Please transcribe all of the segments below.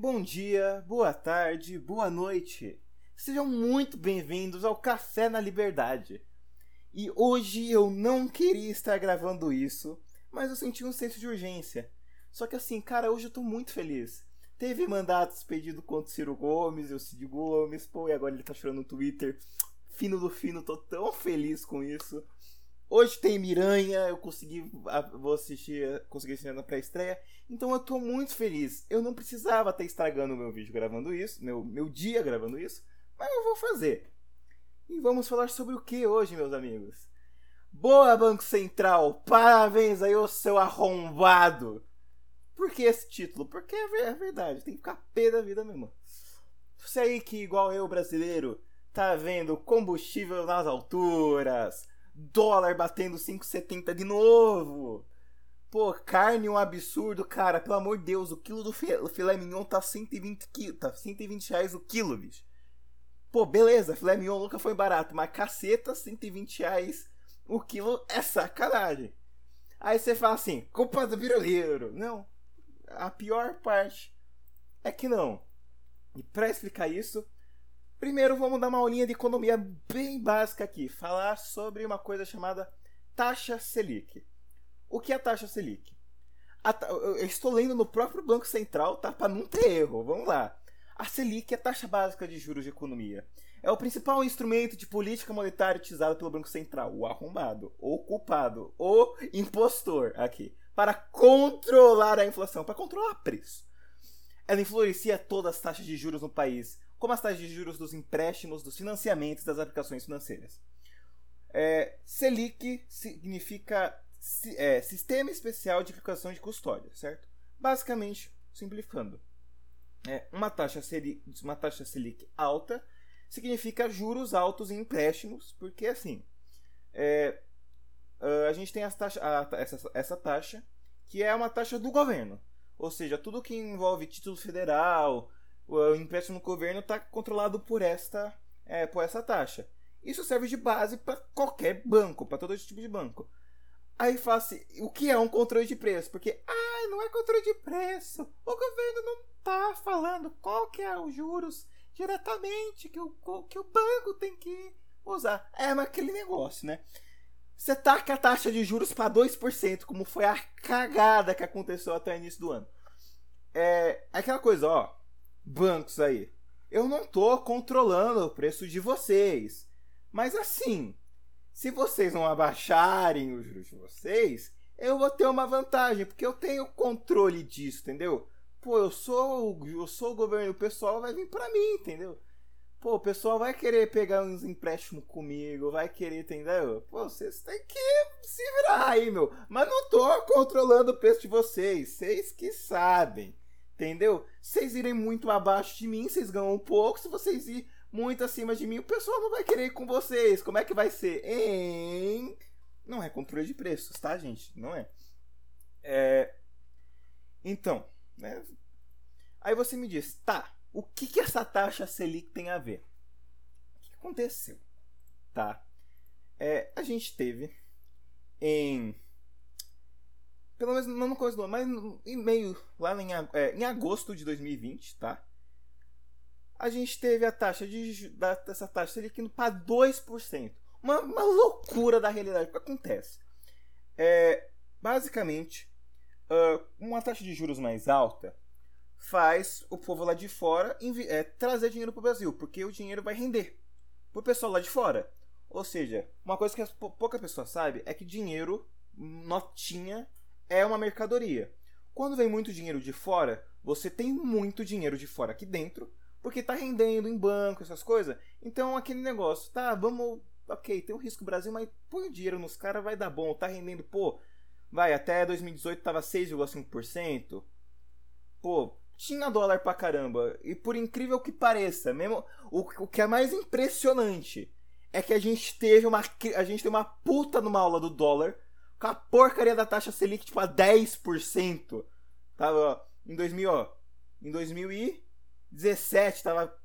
Bom dia, boa tarde, boa noite. Sejam muito bem-vindos ao Café na Liberdade. E hoje eu não queria estar gravando isso, mas eu senti um senso de urgência. Só que assim, cara, hoje eu tô muito feliz. Teve mandatos pedido contra o Ciro Gomes e o Cid Gomes, pô, e agora ele tá chorando no Twitter. Fino do fino, tô tão feliz com isso. Hoje tem Miranha, eu consegui vou assistir, consegui assistir na pré-estreia, então eu tô muito feliz. Eu não precisava estar estragando o meu vídeo gravando isso, meu, meu dia gravando isso, mas eu vou fazer. E vamos falar sobre o que hoje, meus amigos? Boa Banco Central, parabéns aí, ô seu arrombado! Por que esse título? Porque é verdade, tem que ficar pé da vida mesmo. Você aí que, igual eu, brasileiro, tá vendo combustível nas alturas, Dólar batendo 5,70 de novo. Pô, carne um absurdo, cara. Pelo amor de Deus, o quilo do filé mignon tá 120, qui tá 120 reais o quilo, bicho. Pô, beleza, filé mignon nunca foi barato, mas caceta, 120 reais o quilo é sacanagem. Aí você fala assim, culpa do piroleiro. Não, a pior parte é que não. E pra explicar isso, Primeiro, vamos dar uma aulinha de economia bem básica aqui. Falar sobre uma coisa chamada taxa Selic. O que é a taxa Selic? A ta... Eu estou lendo no próprio Banco Central, tá? Para não ter erro. Vamos lá. A Selic é a taxa básica de juros de economia. É o principal instrumento de política monetária utilizado pelo Banco Central, o arrombado, o culpado, o impostor aqui, para controlar a inflação, para controlar o preço. Ela influencia todas as taxas de juros no país, como as taxas de juros dos empréstimos, dos financiamentos das aplicações financeiras. É, Selic significa é, Sistema Especial de Aplicação de Custódia, certo? Basicamente, simplificando, é, uma, taxa Selic, uma taxa Selic alta significa juros altos em empréstimos, porque assim, é, a gente tem taxa, a, essa, essa taxa que é uma taxa do governo, ou seja, tudo que envolve título federal, o empréstimo do governo está controlado por esta, é, por essa taxa. Isso serve de base para qualquer banco, para todo tipo de banco. Aí fala assim, o que é um controle de preço? Porque, ah, não é controle de preço. O governo não está falando qual que é os juros diretamente que o, que o banco tem que usar. É mas aquele negócio, né? Você taca a taxa de juros para 2%, como foi a cagada que aconteceu até o início do ano. É aquela coisa, ó bancos aí. Eu não tô controlando o preço de vocês. Mas assim, se vocês não abaixarem os juros de vocês, eu vou ter uma vantagem, porque eu tenho controle disso, entendeu? Pô, eu sou, eu sou o governo, o pessoal vai vir para mim, entendeu? Pô, o pessoal vai querer pegar uns empréstimos comigo, vai querer, entendeu? Pô, vocês têm que se virar aí, meu. Mas não tô controlando o preço de vocês, vocês que sabem. Entendeu? Vocês irem muito abaixo de mim, vocês ganham um pouco. Se vocês ir muito acima de mim, o pessoal não vai querer ir com vocês. Como é que vai ser? Hein? Não é controle de preços, tá, gente? Não é. é... Então, né? Aí você me diz, tá, o que, que essa taxa Selic tem a ver? O que aconteceu? Tá? É, a gente teve em pelo menos não no começo do ano, mas em meio, lá em, é, em agosto de 2020, tá? A gente teve a taxa de da, dessa taxa Selic indo para 2%. Uma, uma loucura da realidade que acontece. É, basicamente, uh, uma taxa de juros mais alta faz o povo lá de fora é, trazer dinheiro para o Brasil, porque o dinheiro vai render para o pessoal lá de fora. Ou seja, uma coisa que pouca pessoa sabe é que dinheiro, notinha, é uma mercadoria. Quando vem muito dinheiro de fora, você tem muito dinheiro de fora aqui dentro, porque está rendendo em banco, essas coisas. Então aquele negócio, tá, vamos. Ok, tem um risco Brasil, mas põe dinheiro nos caras, vai dar bom, tá rendendo, pô. Vai, até 2018 tava 6,5%. Pô, tinha dólar pra caramba. E por incrível que pareça, mesmo o, o que é mais impressionante é que a gente teve uma a gente teve uma puta numa aula do dólar com a porcaria da taxa Selic tipo a 10%. Tava em 2000, ó, em 2017 tava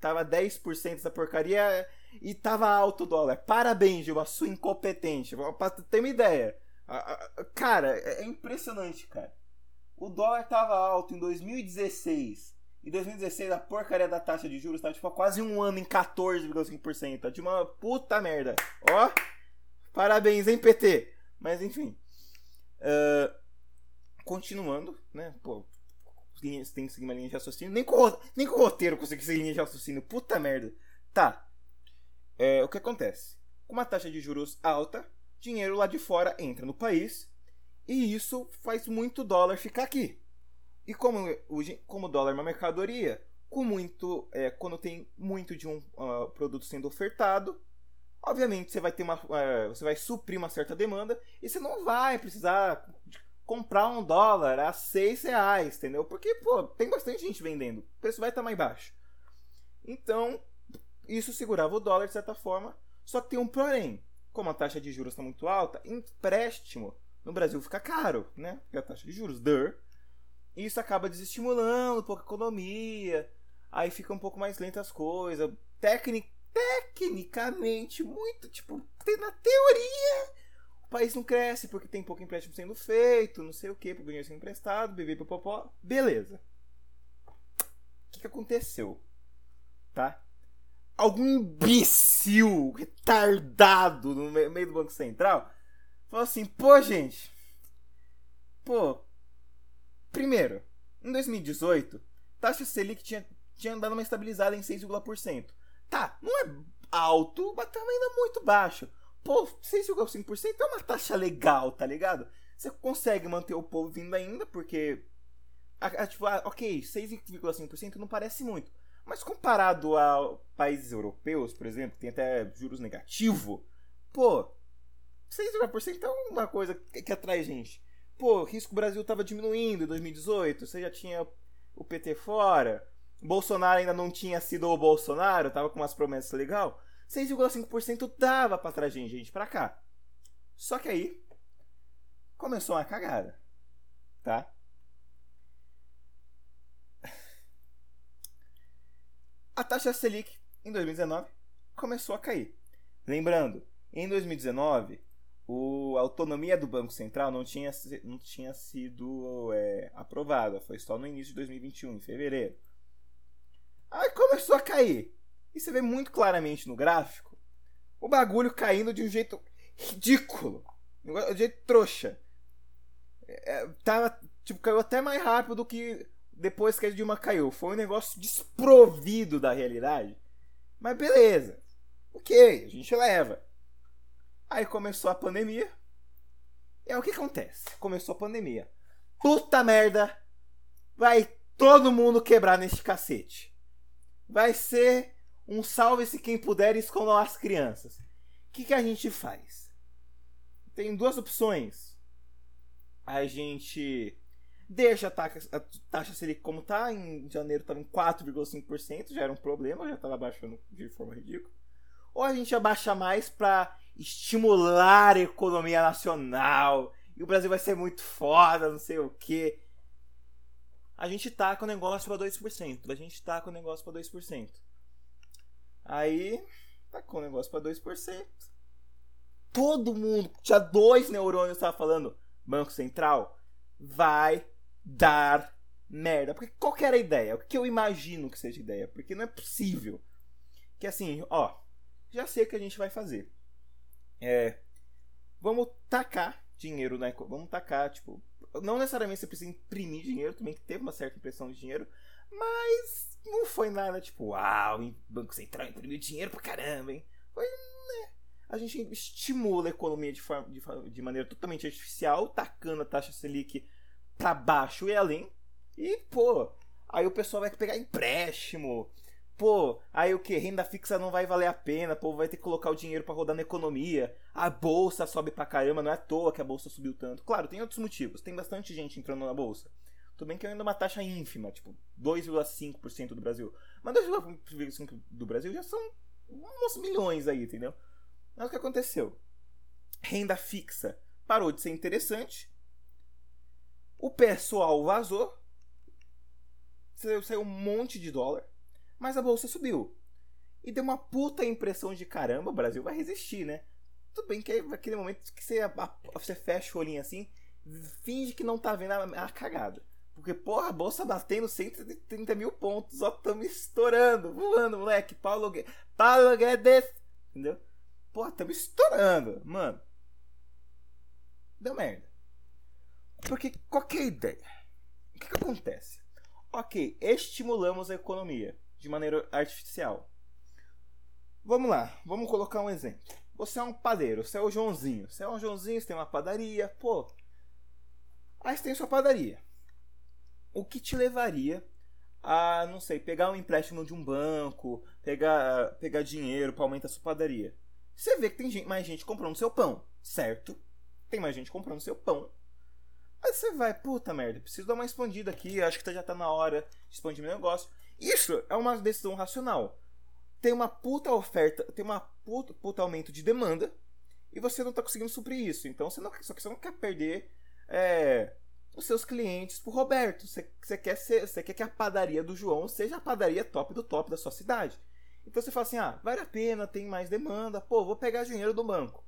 tava 10% essa porcaria e tava alto o dólar. Parabéns, Gil, a sua incompetente. Pra ter uma ideia. Cara, é, é impressionante, cara. O dólar tava alto em 2016 e Em 2016, a porcaria da taxa de juros tá tipo há quase um ano em 14,5%. Tá de uma puta merda. Ó, parabéns, hein, PT? Mas enfim. Uh, continuando, né? Pô, tem que seguir uma linha de raciocínio. Nem com, nem com o roteiro consegui seguir linha de raciocínio. Puta merda. Tá. É, o que acontece? Com uma taxa de juros alta, dinheiro lá de fora entra no país e isso faz muito dólar ficar aqui. E como o, como dólar é uma mercadoria, com muito, é, quando tem muito de um uh, produto sendo ofertado, obviamente você vai ter uma, uh, você vai suprir uma certa demanda e você não vai precisar comprar um dólar a seis reais, entendeu? Porque pô, tem bastante gente vendendo, o preço vai estar mais baixo. Então isso segurava o dólar de certa forma, só que tem um porém. Como a taxa de juros está muito alta, empréstimo no Brasil fica caro, né? Porque a taxa de juros, der. Isso acaba desestimulando um pouco a economia. Aí fica um pouco mais lenta as coisas. Tecnic, tecnicamente, muito, tipo, na teoria, o país não cresce porque tem pouco empréstimo sendo feito, não sei o que, dinheiro sendo emprestado, bebê popopó. Beleza. O que, que aconteceu? Tá? Algum imbecil, retardado no meio do Banco Central Falou assim, pô, gente. Pô. Primeiro, em 2018, taxa Selic tinha, tinha dado uma estabilizada em 6,%. Tá, não é alto, mas também não é muito baixo. Pô, 6,5% é uma taxa legal, tá ligado? Você consegue manter o povo vindo ainda, porque. A, a, tipo, a, ok, 6,5% não parece muito. Mas comparado a países europeus, por exemplo, que tem até juros negativos, pô, 6% é uma coisa que, que atrai gente. Pô, risco Brasil tava diminuindo em 2018, você já tinha o PT fora, Bolsonaro ainda não tinha sido o Bolsonaro, tava com umas promessas legal. 6,5% dava pra trazer gente pra cá. Só que aí começou uma cagada, tá? A taxa Selic em 2019 começou a cair. Lembrando, em 2019 o, a autonomia do Banco Central não tinha, não tinha sido é, aprovada. Foi só no início de 2021, em fevereiro. Aí começou a cair. E você vê muito claramente no gráfico o bagulho caindo de um jeito ridículo. De um jeito trouxa. É, tava, tipo, caiu até mais rápido do que depois que a Dilma caiu. Foi um negócio desprovido da realidade. Mas beleza. Ok, a gente leva. Aí começou a pandemia. E é o que acontece? Começou a pandemia. Puta merda! Vai todo mundo quebrar neste cacete. Vai ser um salve-se quem puder e escondam as crianças. O que, que a gente faz? Tem duas opções. A gente deixa a taxa, a taxa Selic como tá. Em janeiro estava em 4,5%, já era um problema, já estava baixando de forma ridícula. Ou a gente abaixa mais para estimular a economia nacional. E o Brasil vai ser muito foda, não sei o que. A gente tá com o negócio para 2%. A gente tá com o negócio para 2%. Aí, tá com o negócio para 2%. Todo mundo, tinha dois neurônios estava falando, Banco Central vai dar merda. Porque qual que era a ideia? O que eu imagino que seja a ideia? Porque não é possível. Que assim, ó, já sei o que a gente vai fazer é, vamos tacar dinheiro, né? Vamos tacar, tipo, não necessariamente você precisa imprimir dinheiro, também que teve uma certa impressão de dinheiro, mas não foi nada tipo, uau, o Banco Central imprimiu dinheiro pra caramba, hein? Foi, né? A gente estimula a economia de, forma, de, de maneira totalmente artificial, tacando a taxa Selic pra baixo e além. E, pô, aí o pessoal vai pegar empréstimo, Pô, aí o que? Renda fixa não vai valer a pena, pô, vai ter que colocar o dinheiro para rodar na economia. A bolsa sobe pra caramba, não é à toa que a bolsa subiu tanto. Claro, tem outros motivos, tem bastante gente entrando na bolsa. Tudo bem que ainda é uma taxa ínfima, tipo 2,5% do Brasil. Mas 2,5% do Brasil já são uns milhões aí, entendeu? Mas o que aconteceu? Renda fixa parou de ser interessante. O pessoal vazou. Saiu um monte de dólar mas a bolsa subiu. E deu uma puta impressão de caramba, o Brasil vai resistir, né? Tudo bem que é aquele momento que você, você fecha o olhinho assim, finge que não tá vendo a, a cagada. Porque, porra, a bolsa batendo 130 mil pontos, ó, estamos estourando, voando, moleque. Paulo Guedes. Paulo Guedes. Entendeu? Porra, estamos estourando, mano. Deu merda. Porque qualquer ideia. O que, que acontece? Ok, estimulamos a economia de maneira artificial. Vamos lá, vamos colocar um exemplo. Você é um padeiro, você é o Joãozinho. Você é um Joãozinho, você tem uma padaria, pô. Aí você tem sua padaria. O que te levaria a, não sei, pegar um empréstimo de um banco, pegar, pegar dinheiro para aumentar a sua padaria? Você vê que tem mais gente comprando seu pão, certo? Tem mais gente comprando seu pão. Aí você vai, puta merda, preciso dar uma expandida aqui, acho que já tá na hora de expandir meu negócio. Isso é uma decisão racional. Tem uma puta oferta, tem uma puta, puta aumento de demanda e você não tá conseguindo suprir isso. Então você não, só que você não quer perder é, os seus clientes pro Roberto. Você, você, quer ser, você quer que a padaria do João seja a padaria top do top da sua cidade. Então você fala assim: ah, vale a pena, tem mais demanda, pô, vou pegar dinheiro do banco.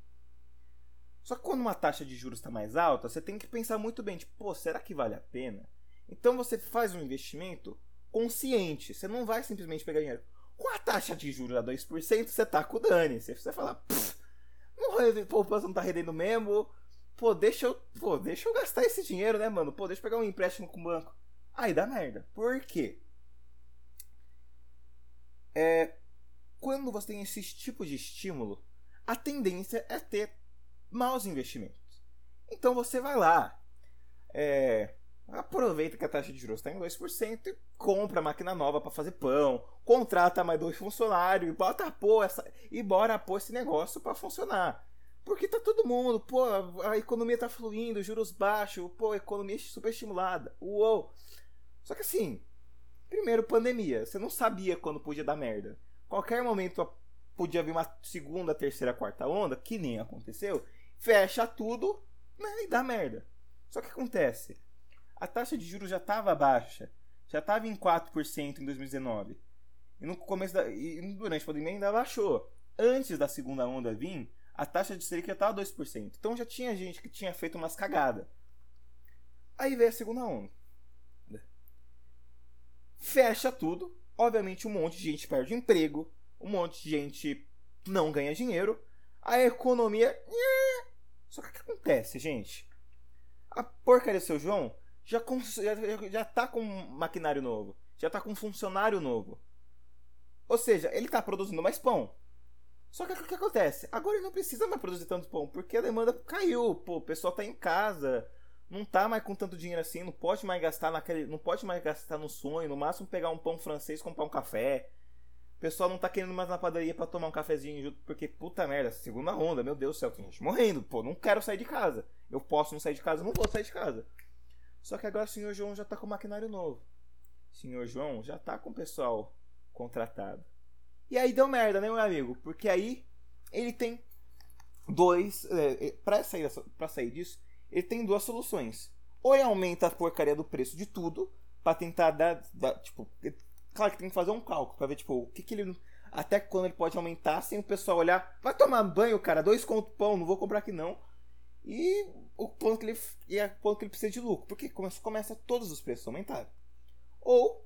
Só que quando uma taxa de juros está mais alta, você tem que pensar muito bem, tipo, pô, será que vale a pena? Então você faz um investimento consciente. Você não vai simplesmente pegar dinheiro. Com a taxa de juros a 2%, você tá com o dane. Você, você fala, não, poupança não tá rendendo mesmo. Pô, deixa eu, pô, deixa eu gastar esse dinheiro, né, mano? Pô, deixa eu pegar um empréstimo com o banco. Aí dá merda. Por quê? É, quando você tem esse tipo de estímulo, a tendência é ter maus investimentos. Então você vai lá, é, aproveita que a taxa de juros está em 2% e compra máquina nova para fazer pão, contrata mais dois funcionários e bota pô, essa, e bora pôr esse negócio para funcionar. Porque tá todo mundo, pô, a economia tá fluindo, juros baixos, pô, economia super estimulada. Uou! Só que assim, primeiro pandemia, você não sabia quando podia dar merda. Qualquer momento podia vir uma segunda, terceira, quarta onda, que nem aconteceu fecha tudo né, e dá merda. Só que acontece, a taxa de juros já estava baixa, já estava em 4% em 2019. E no começo da, e durante a pandemia ainda baixou. Antes da segunda onda vir, a taxa de Selic já estava 2%. Então já tinha gente que tinha feito umas cagadas. Aí veio a segunda onda. Fecha tudo. Obviamente um monte de gente perde emprego, um monte de gente não ganha dinheiro. A economia só que o que acontece, gente? A porcaria do seu João já, já, já tá com maquinário novo. Já tá com funcionário novo. Ou seja, ele tá produzindo mais pão. Só que o que acontece? Agora ele não precisa mais produzir tanto pão, porque a demanda caiu. Pô, o pessoal tá em casa, não tá mais com tanto dinheiro assim, não pode mais gastar naquele. Não pode mais gastar no sonho, no máximo pegar um pão francês comprar um café. O pessoal não tá querendo mais na padaria para tomar um cafezinho junto, porque puta merda, segunda onda, meu Deus do céu, tem gente morrendo, pô, não quero sair de casa. Eu posso não sair de casa, não vou sair de casa. Só que agora o senhor João já tá com maquinário novo. O senhor João já tá com o pessoal contratado. E aí deu merda, né, meu amigo? Porque aí ele tem dois. É, é para sair, pra sair disso, ele tem duas soluções. Ou ele aumenta a porcaria do preço de tudo, para tentar dar, dar, Tipo, Claro que tem que fazer um cálculo pra ver, tipo, o que, que ele. Até quando ele pode aumentar sem o pessoal olhar. Vai tomar banho, cara, dois conto pão, não vou comprar aqui não. E o ponto que ele, e o ponto que ele precisa de lucro. Porque começa, começa todos os preços a aumentar. Ou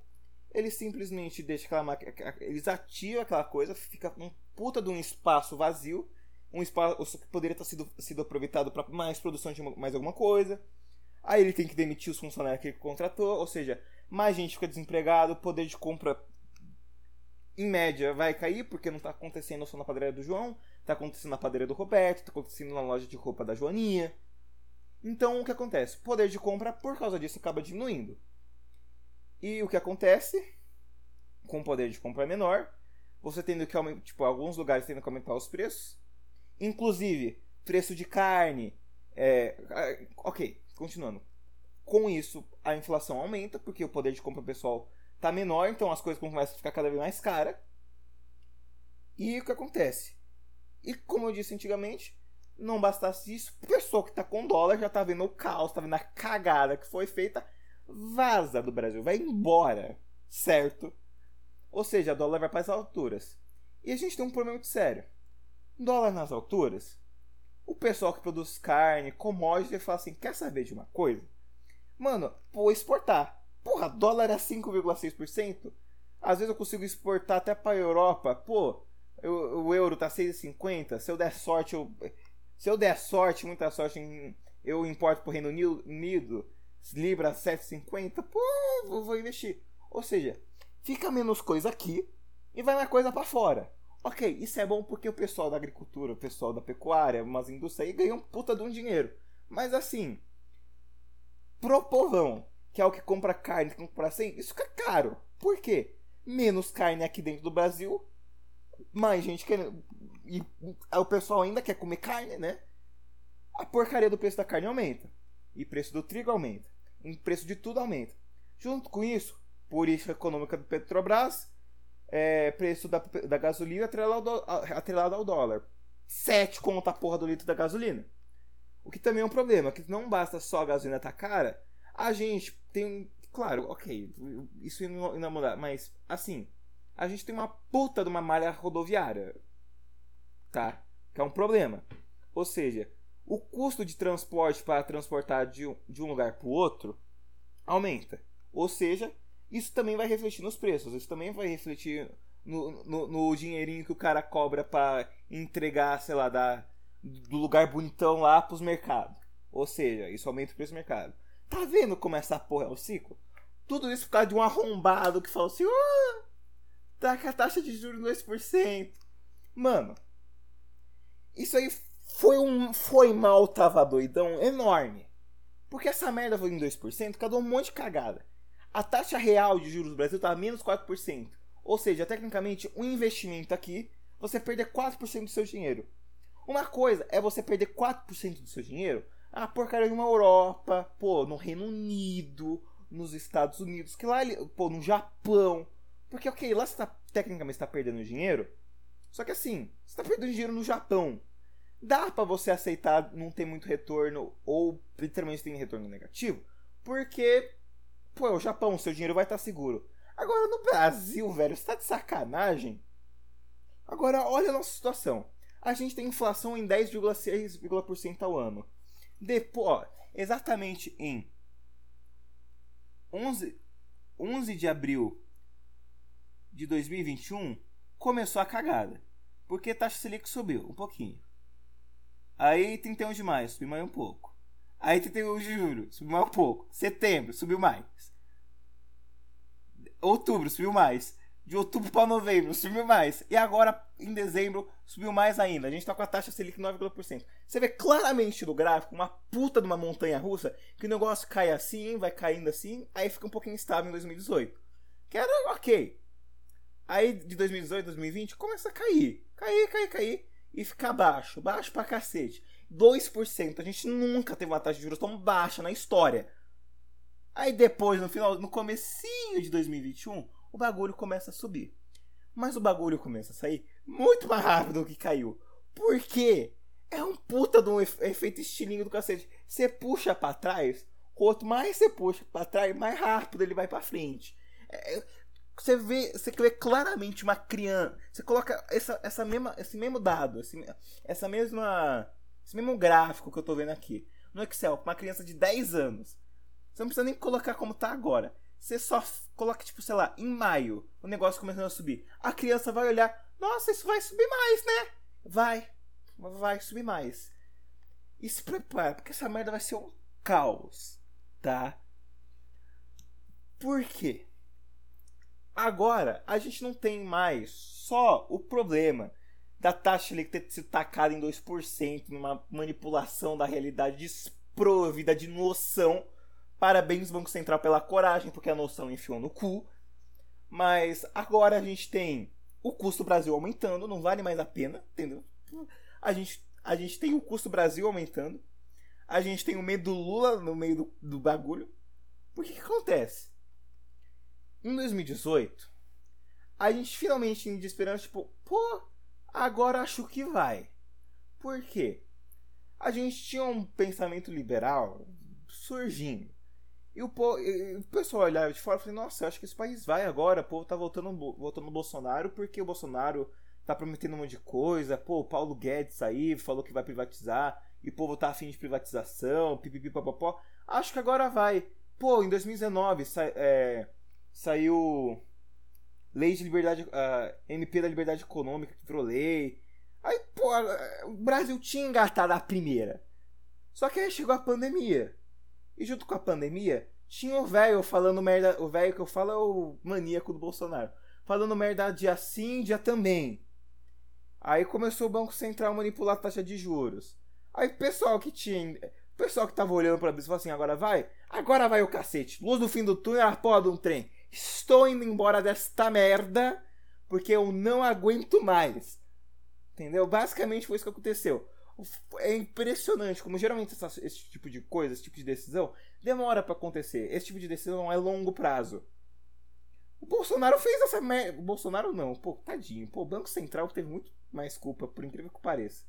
ele simplesmente deixa aquela máquina. Eles ativam aquela coisa, fica um puta de um espaço vazio. Um espaço que poderia ter sido, sido aproveitado para mais produção de mais alguma coisa. Aí ele tem que demitir os funcionários que ele contratou, ou seja, mais gente fica desempregado, o poder de compra em média vai cair, porque não está acontecendo só na padaria do João, está acontecendo na padaria do Roberto, está acontecendo na loja de roupa da Joaninha. Então o que acontece? O poder de compra, por causa disso, acaba diminuindo. E o que acontece? Com o poder de compra menor, você tendo que aumentar, tipo, alguns lugares tendo que aumentar os preços. Inclusive, preço de carne. É, ok, continuando. Com isso, a inflação aumenta, porque o poder de compra pessoal está menor, então as coisas começam a ficar cada vez mais caras. E o que acontece? E como eu disse antigamente, não bastasse isso, o pessoal que está com dólar já está vendo o caos, está vendo a cagada que foi feita, vaza do Brasil, vai embora, certo? Ou seja, o dólar vai para as alturas. E a gente tem um problema muito sério. Dólar nas alturas, o pessoal que produz carne, commodity, fala assim: quer saber de uma coisa? Mano, vou exportar. Porra, dólar é 5,6%. Às vezes eu consigo exportar até pra Europa. Pô, eu, o euro tá 6,50. Se eu der sorte, eu. Se eu der sorte, muita sorte, eu importo pro Reino Unido. Libra 7,50. Pô, vou, investir. Ou seja, fica menos coisa aqui e vai mais coisa para fora. Ok, isso é bom porque o pessoal da agricultura, o pessoal da pecuária, umas indústrias aí ganham puta de um dinheiro. Mas assim, pro povão, que é o que compra carne, que compra sem, isso fica caro. Por quê? Menos carne aqui dentro do Brasil, mais gente querendo. E o pessoal ainda quer comer carne, né? A porcaria do preço da carne aumenta. E preço do trigo aumenta. E preço de tudo aumenta. Junto com isso, política econômica do Petrobras, é, preço da, da gasolina atrelado ao, atrelado ao dólar. 7 conta a porra do litro da gasolina. O que também é um problema, que não basta só a gasolina estar tá cara, a gente tem. Claro, ok, isso não mudar, mas assim, a gente tem uma puta de uma malha rodoviária. Tá? Que é um problema. Ou seja, o custo de transporte para transportar de um, de um lugar para o outro aumenta. Ou seja, isso também vai refletir nos preços, isso também vai refletir no, no, no dinheirinho que o cara cobra para entregar, sei lá, da, do lugar bonitão lá pros mercados. Ou seja, isso aumenta o preço do mercado. Tá vendo como essa porra é o ciclo? Tudo isso por causa de um arrombado que falou assim: oh, tá com a taxa de juros 2%. Mano, isso aí foi um foi mal, tava doidão enorme. Porque essa merda foi em 2%, cada um monte de cagada. A taxa real de juros do Brasil tá menos 4%. Ou seja, tecnicamente, um investimento aqui, você perder 4% do seu dinheiro. Uma coisa é você perder 4% do seu dinheiro a porcaria de uma Europa, pô, no Reino Unido, nos Estados Unidos, que lá, pô, no Japão. Porque, ok, lá você tá, tecnicamente está perdendo dinheiro, só que assim, você está perdendo dinheiro no Japão. Dá para você aceitar não ter muito retorno, ou literalmente tem retorno negativo, porque, pô, é o Japão, seu dinheiro vai estar tá seguro. Agora no Brasil, velho, você tá de sacanagem. Agora, olha a nossa situação a gente tem inflação em 10,6% ao ano. Depois, ó, exatamente em 11, 11 de abril de 2021 começou a cagada. Porque a taxa Selic subiu um pouquinho. Aí 31 de maio subiu mais um pouco. Aí 31 de julho subiu mais um pouco. Setembro subiu mais. Outubro subiu mais de outubro para novembro subiu mais. E agora, em dezembro, subiu mais ainda. A gente está com a taxa Selic 9,%. Você vê claramente no gráfico uma puta de uma montanha russa que o negócio cai assim, vai caindo assim, aí fica um pouquinho estável em 2018. Que era ok. Aí de 2018 a 2020 começa a cair. Cair, cair, cair. E ficar baixo. Baixo pra cacete. 2%. A gente nunca teve uma taxa de juros tão baixa na história. Aí depois, no final, no comecinho de 2021, o bagulho começa a subir. Mas o bagulho começa a sair muito mais rápido do que caiu. Por quê? É um puta de um efeito estilinho do cacete. Você puxa para trás, quanto mais você puxa para trás, mais rápido ele vai para frente. É, você vê, você vê claramente uma criança. Você coloca essa, essa mesma, esse mesmo dado, esse, essa mesma, esse mesmo gráfico que eu tô vendo aqui no Excel, uma criança de 10 anos. Você não precisa nem colocar como tá agora. Você só coloca, tipo, sei lá, em maio, o negócio começando a subir. A criança vai olhar, nossa, isso vai subir mais, né? Vai, vai subir mais. E se prepara, porque essa merda vai ser um caos, tá? Por quê? Agora, a gente não tem mais só o problema da taxa ali ter sido tacada em 2% numa manipulação da realidade desprovida de noção Parabéns, Banco Central, pela coragem, porque a noção enfiou no cu. Mas agora a gente tem o custo Brasil aumentando, não vale mais a pena, entendeu? A gente, a gente tem o custo Brasil aumentando. A gente tem o medo do Lula no meio do, do bagulho. Por que, que acontece? Em 2018, a gente finalmente tinha de esperança, tipo, pô, agora acho que vai. Por quê? A gente tinha um pensamento liberal surgindo. E o, e o pessoal olhava de fora e falou: Nossa, acho que esse país vai agora. O povo tá voltando, voltando no Bolsonaro porque o Bolsonaro tá prometendo um monte de coisa. Pô, o Paulo Guedes aí falou que vai privatizar. E o povo tá afim de privatização. Pipipi, papapó. Acho que agora vai. Pô, em 2019 sa é, saiu lei de liberdade, uh, MP da liberdade econômica que virou lei. Aí, pô, o Brasil tinha engatado a primeira. Só que aí chegou a pandemia. E junto com a pandemia, tinha o velho falando merda. O velho que eu falo é o maníaco do Bolsonaro. Falando merda dia sim, dia também. Aí começou o Banco Central a manipular a taxa de juros. Aí o pessoal que tinha. O pessoal que tava olhando pra isso falou assim: agora vai? Agora vai o cacete. Luz no fim do túnel, a porra de um trem. Estou indo embora desta merda porque eu não aguento mais. Entendeu? Basicamente foi isso que aconteceu. É impressionante como geralmente essa, esse tipo de coisa, esse tipo de decisão demora para acontecer. Esse tipo de decisão é longo prazo. O Bolsonaro fez essa merda. O Bolsonaro não, pô, tadinho. Pô, o Banco Central teve muito mais culpa, por incrível que pareça.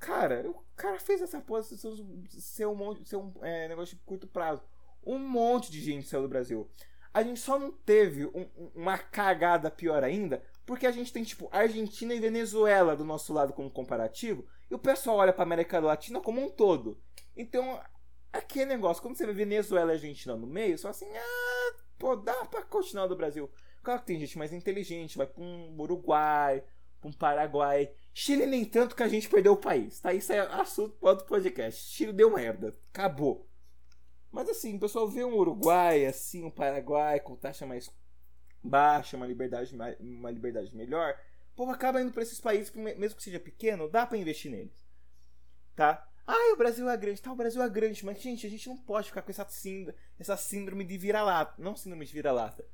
Cara, o cara fez essa posição ser um, monte, ser um é, negócio de curto prazo. Um monte de gente saiu do Brasil. A gente só não teve um, uma cagada pior ainda, porque a gente tem, tipo, Argentina e Venezuela do nosso lado como comparativo, e o pessoal olha pra América Latina como um todo. Então, aquele negócio, quando você vê Venezuela e Argentina no meio, fala assim, ah, pô, dá pra continuar do Brasil. Claro que tem gente mais inteligente, vai pra um Uruguai, pra um Paraguai. Chile nem tanto que a gente perdeu o país, tá? Isso é assunto outro podcast. Chile deu merda, acabou. Mas assim, o pessoal vê um Uruguai, assim, um Paraguai com taxa mais baixa, uma liberdade, uma liberdade melhor, o povo acaba indo para esses países, mesmo que seja pequeno, dá para investir neles. Tá? Ah, o Brasil é grande, tá, o Brasil é grande, mas gente, a gente não pode ficar com essa síndrome, essa síndrome de vira-lata, não síndrome de vira-lata.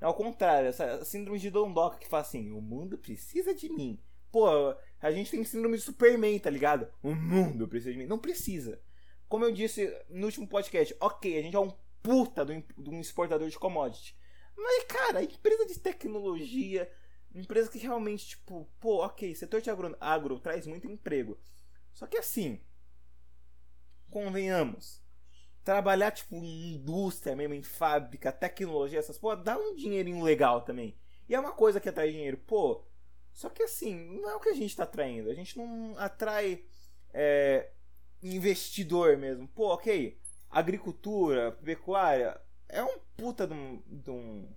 Ao contrário, essa síndrome de Dondoka que fala assim: o mundo precisa de mim. Pô, a gente tem síndrome de Superman, tá ligado? O mundo precisa de mim. Não precisa. Como eu disse no último podcast, ok, a gente é um puta de um exportador de commodity. Mas, cara, empresa de tecnologia, empresa que realmente, tipo, pô, ok, setor de agro, agro traz muito emprego. Só que assim, convenhamos, trabalhar, tipo, em indústria mesmo, em fábrica, tecnologia, essas pô, dá um dinheirinho legal também. E é uma coisa que atrai dinheiro, pô. Só que assim, não é o que a gente tá atraindo. A gente não atrai é, investidor mesmo. Pô, ok. Agricultura, pecuária, é um puta de um, de um.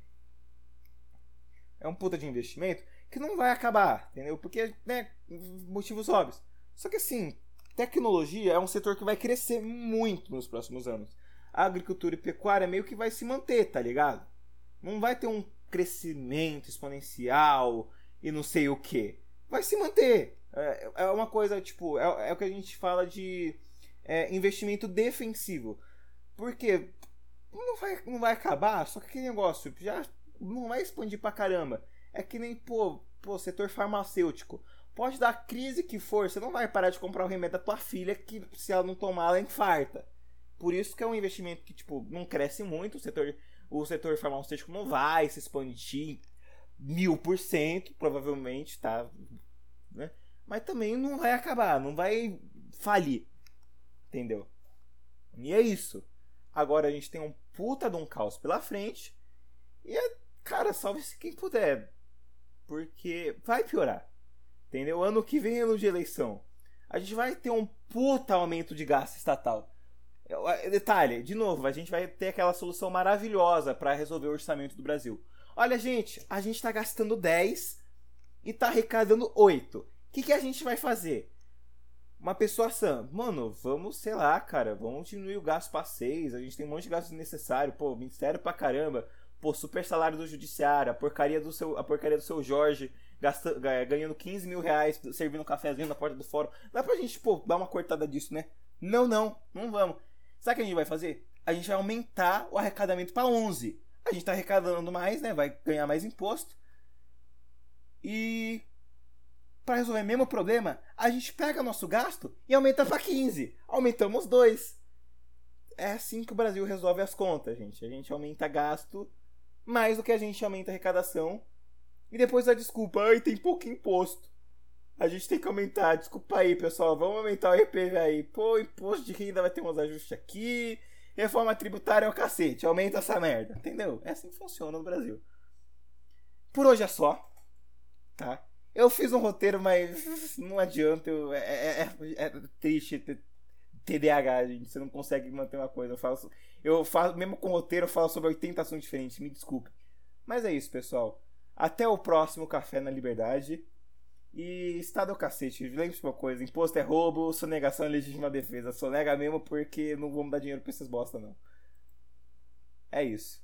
É um puta de investimento que não vai acabar, entendeu? Porque, né, motivos óbvios. Só que assim, tecnologia é um setor que vai crescer muito nos próximos anos. A agricultura e pecuária meio que vai se manter, tá ligado? Não vai ter um crescimento exponencial e não sei o que. Vai se manter. É, é uma coisa, tipo, é, é, o que a gente fala de é, investimento defensivo. Porque não vai, não vai acabar, só que aquele negócio já não vai expandir pra caramba. É que nem, pô, pô, setor farmacêutico. Pode dar crise que for, você não vai parar de comprar o remédio da tua filha que se ela não tomar, ela infarta. Por isso que é um investimento que, tipo, não cresce muito, o setor, o setor farmacêutico não vai se expandir mil por cento, provavelmente, tá? Né? Mas também não vai acabar, não vai falir. Entendeu? E é isso. Agora a gente tem um puta de um caos pela frente. E, é, cara, salve-se quem puder. Porque vai piorar. Entendeu? Ano que vem é ano de eleição. A gente vai ter um puta aumento de gasto estatal. Detalhe, de novo, a gente vai ter aquela solução maravilhosa para resolver o orçamento do Brasil. Olha, gente, a gente está gastando 10 e está arrecadando 8. O que, que a gente vai fazer? uma pessoa sã, mano, vamos, sei lá, cara, vamos diminuir o gasto pra seis, a gente tem um monte de gasto desnecessário, pô, ministério pra caramba, pô, super salário do judiciário, a porcaria do seu, a porcaria do seu Jorge gasta, ganhando 15 mil reais servindo um cafezinho na porta do fórum. Dá pra gente, pô, dar uma cortada disso, né? Não, não, não vamos. Sabe o que a gente vai fazer? A gente vai aumentar o arrecadamento para 11. A gente tá arrecadando mais, né? Vai ganhar mais imposto. E para resolver o mesmo problema, a gente pega nosso gasto e aumenta para 15. Aumentamos 2. É assim que o Brasil resolve as contas, gente. A gente aumenta gasto mais do que a gente aumenta arrecadação. E depois a desculpa, ai, tem pouco imposto. A gente tem que aumentar, desculpa aí, pessoal, vamos aumentar o IPVA. Pô, imposto de renda vai ter uns ajustes aqui. Reforma tributária é o cacete, aumenta essa merda, entendeu? É assim que funciona no Brasil. Por hoje é só, tá? Eu fiz um roteiro, mas não adianta. Eu, é, é, é, é triste ter TDAH, gente. Você não consegue manter uma coisa. Eu faço. Eu falo, mesmo com roteiro, eu falo sobre 80 assuntos diferentes, me desculpe. Mas é isso, pessoal. Até o próximo Café na Liberdade. E Estado é o cacete. Lembre-se uma coisa: imposto é roubo, sonegação é legítima defesa. Sonega mesmo porque não vamos dar dinheiro pra esses bosta, não. É isso.